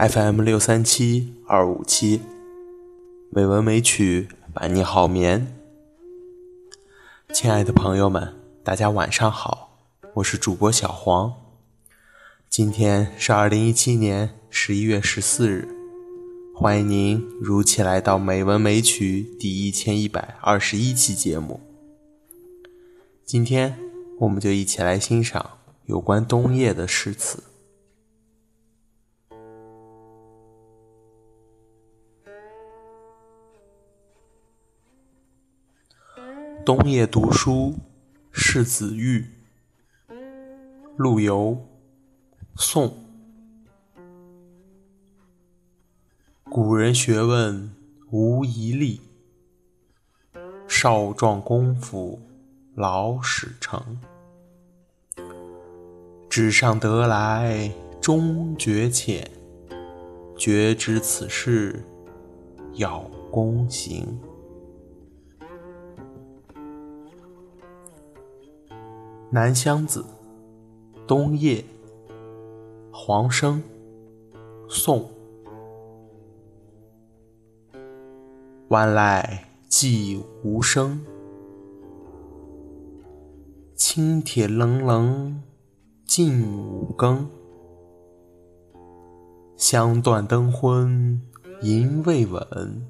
FM 六三七二五七，美文美曲伴你好眠。亲爱的朋友们，大家晚上好，我是主播小黄。今天是二零一七年十一月十四日，欢迎您如期来到《美文美曲》第一千一百二十一期节目。今天，我们就一起来欣赏有关冬夜的诗词。冬夜读书，是子玉。陆游，宋。古人学问无遗力，少壮功夫老始成。纸上得来终觉浅，绝知此事要躬行。南乡子，冬夜。黄生，宋。晚来寂无声，青铁冷冷近五更。香断灯昏吟未稳，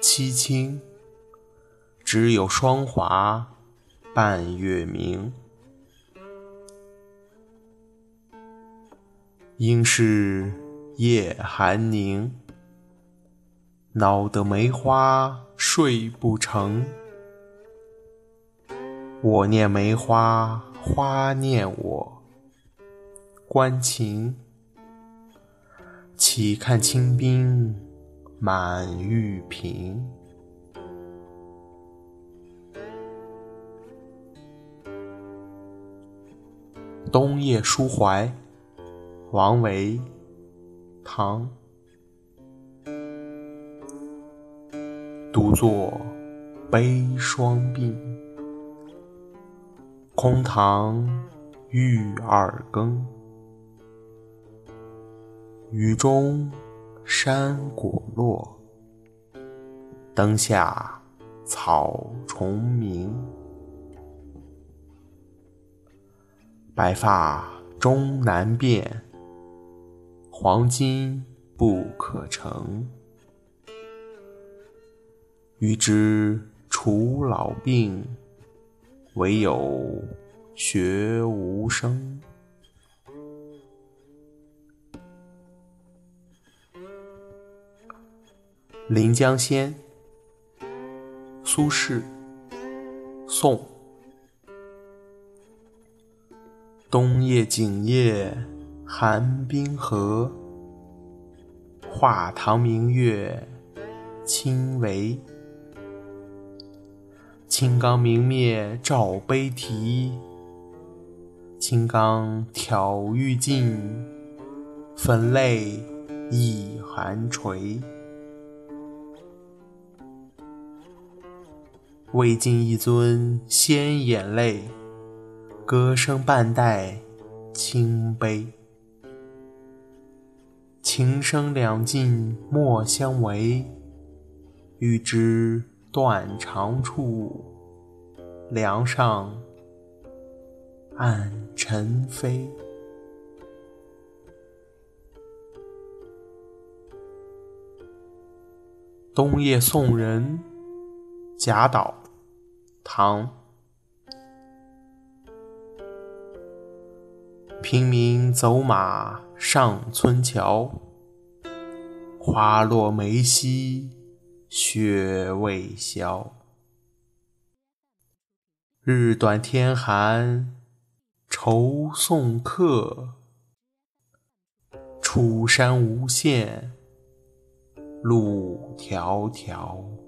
凄清，只有霜华半月明。应是夜寒凝，恼得梅花睡不成。我念梅花，花念我。关情，岂看清冰满玉瓶。冬夜抒怀。王维，唐。独坐悲霜鬓，空堂欲二更。雨中山果落，灯下草虫鸣。白发终难辨。黄金不可成，欲知除老病，唯有学无声。《临江仙》苏轼，宋。冬夜景夜。寒冰河，画堂明月清微。青缸明灭照悲啼，青缸挑欲尽，粉泪已寒垂。未尽一尊先眼泪，歌声半带清悲。情深两尽莫相违，欲知断肠处，梁上暗尘飞。冬夜送人，贾岛，唐。平明走马上村桥。花落梅稀雪未消，日短天寒愁送客。楚山无限路迢迢。